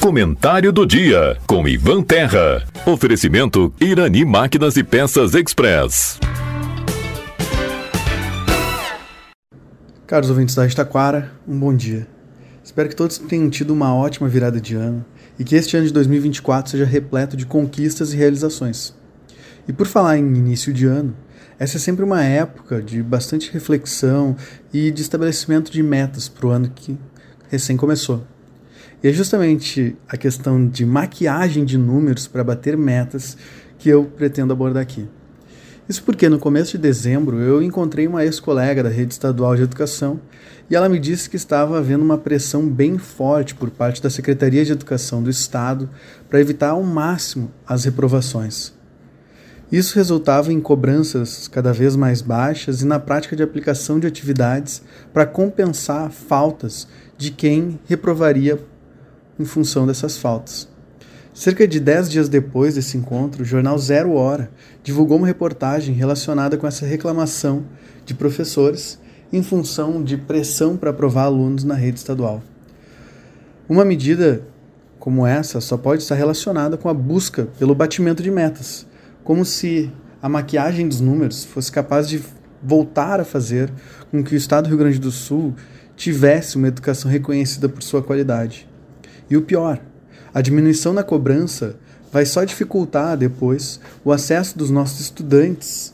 Comentário do dia com Ivan Terra. Oferecimento Irani Máquinas e Peças Express. Caros ouvintes da Estaquara, um bom dia. Espero que todos tenham tido uma ótima virada de ano e que este ano de 2024 seja repleto de conquistas e realizações. E por falar em início de ano, essa é sempre uma época de bastante reflexão e de estabelecimento de metas para o ano que recém começou. E é justamente a questão de maquiagem de números para bater metas que eu pretendo abordar aqui. Isso porque no começo de dezembro eu encontrei uma ex-colega da rede estadual de educação e ela me disse que estava havendo uma pressão bem forte por parte da Secretaria de Educação do Estado para evitar ao máximo as reprovações. Isso resultava em cobranças cada vez mais baixas e na prática de aplicação de atividades para compensar faltas de quem reprovaria em função dessas faltas. Cerca de 10 dias depois desse encontro, o jornal Zero Hora divulgou uma reportagem relacionada com essa reclamação de professores em função de pressão para aprovar alunos na rede estadual. Uma medida como essa só pode estar relacionada com a busca pelo batimento de metas, como se a maquiagem dos números fosse capaz de voltar a fazer com que o estado do Rio Grande do Sul tivesse uma educação reconhecida por sua qualidade. E o pior, a diminuição na cobrança vai só dificultar depois o acesso dos nossos estudantes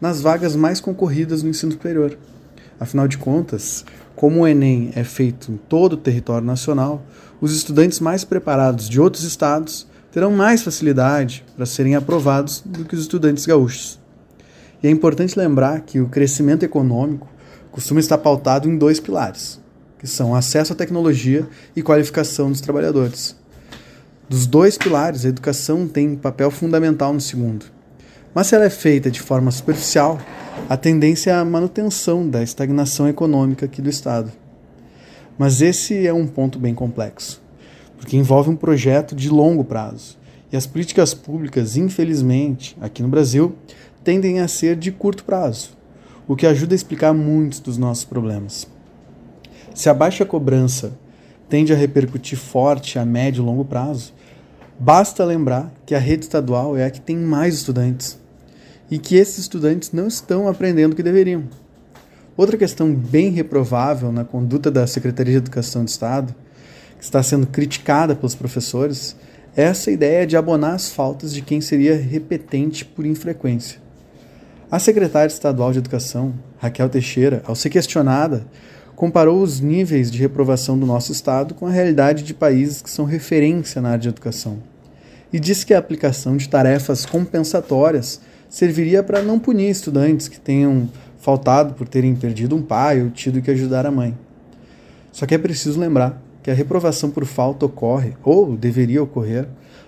nas vagas mais concorridas no ensino superior. Afinal de contas, como o Enem é feito em todo o território nacional, os estudantes mais preparados de outros estados terão mais facilidade para serem aprovados do que os estudantes gaúchos. E é importante lembrar que o crescimento econômico costuma estar pautado em dois pilares: que são acesso à tecnologia e qualificação dos trabalhadores. Dos dois pilares, a educação tem papel fundamental no segundo. Mas se ela é feita de forma superficial, a tendência é a manutenção da estagnação econômica aqui do Estado. Mas esse é um ponto bem complexo, porque envolve um projeto de longo prazo. E as políticas públicas, infelizmente, aqui no Brasil, tendem a ser de curto prazo, o que ajuda a explicar muitos dos nossos problemas. Se a baixa cobrança tende a repercutir forte a médio e longo prazo, basta lembrar que a rede estadual é a que tem mais estudantes e que esses estudantes não estão aprendendo o que deveriam. Outra questão bem reprovável na conduta da Secretaria de Educação do Estado, que está sendo criticada pelos professores, é essa ideia de abonar as faltas de quem seria repetente por infrequência. A secretária estadual de Educação, Raquel Teixeira, ao ser questionada comparou os níveis de reprovação do nosso estado com a realidade de países que são referência na área de educação. E disse que a aplicação de tarefas compensatórias serviria para não punir estudantes que tenham faltado por terem perdido um pai ou tido que ajudar a mãe. Só que é preciso lembrar que a reprovação por falta ocorre, ou deveria ocorrer,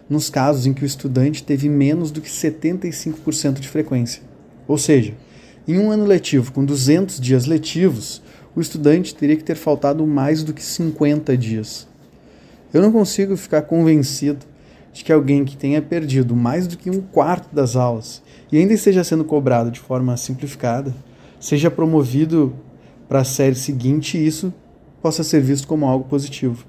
nos casos em que o estudante teve menos do que 75% de frequência. Ou seja, em um ano letivo com 200 dias letivos, o estudante teria que ter faltado mais do que 50 dias. Eu não consigo ficar convencido de que alguém que tenha perdido mais do que um quarto das aulas e ainda esteja sendo cobrado de forma simplificada, seja promovido para a série seguinte e isso possa ser visto como algo positivo.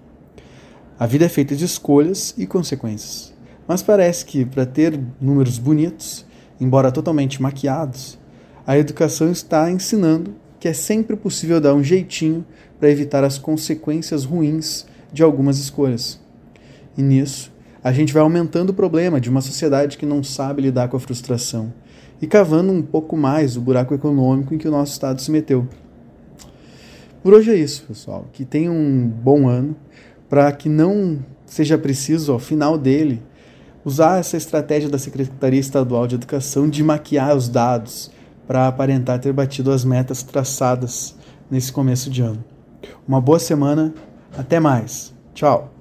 A vida é feita de escolhas e consequências. Mas parece que, para ter números bonitos, embora totalmente maquiados, a educação está ensinando que é sempre possível dar um jeitinho para evitar as consequências ruins de algumas escolhas. E nisso, a gente vai aumentando o problema de uma sociedade que não sabe lidar com a frustração e cavando um pouco mais o buraco econômico em que o nosso Estado se meteu. Por hoje é isso, pessoal. Que tenham um bom ano, para que não seja preciso, ao final dele, usar essa estratégia da Secretaria Estadual de Educação de maquiar os dados para aparentar ter batido as metas traçadas nesse começo de ano. Uma boa semana, até mais. Tchau.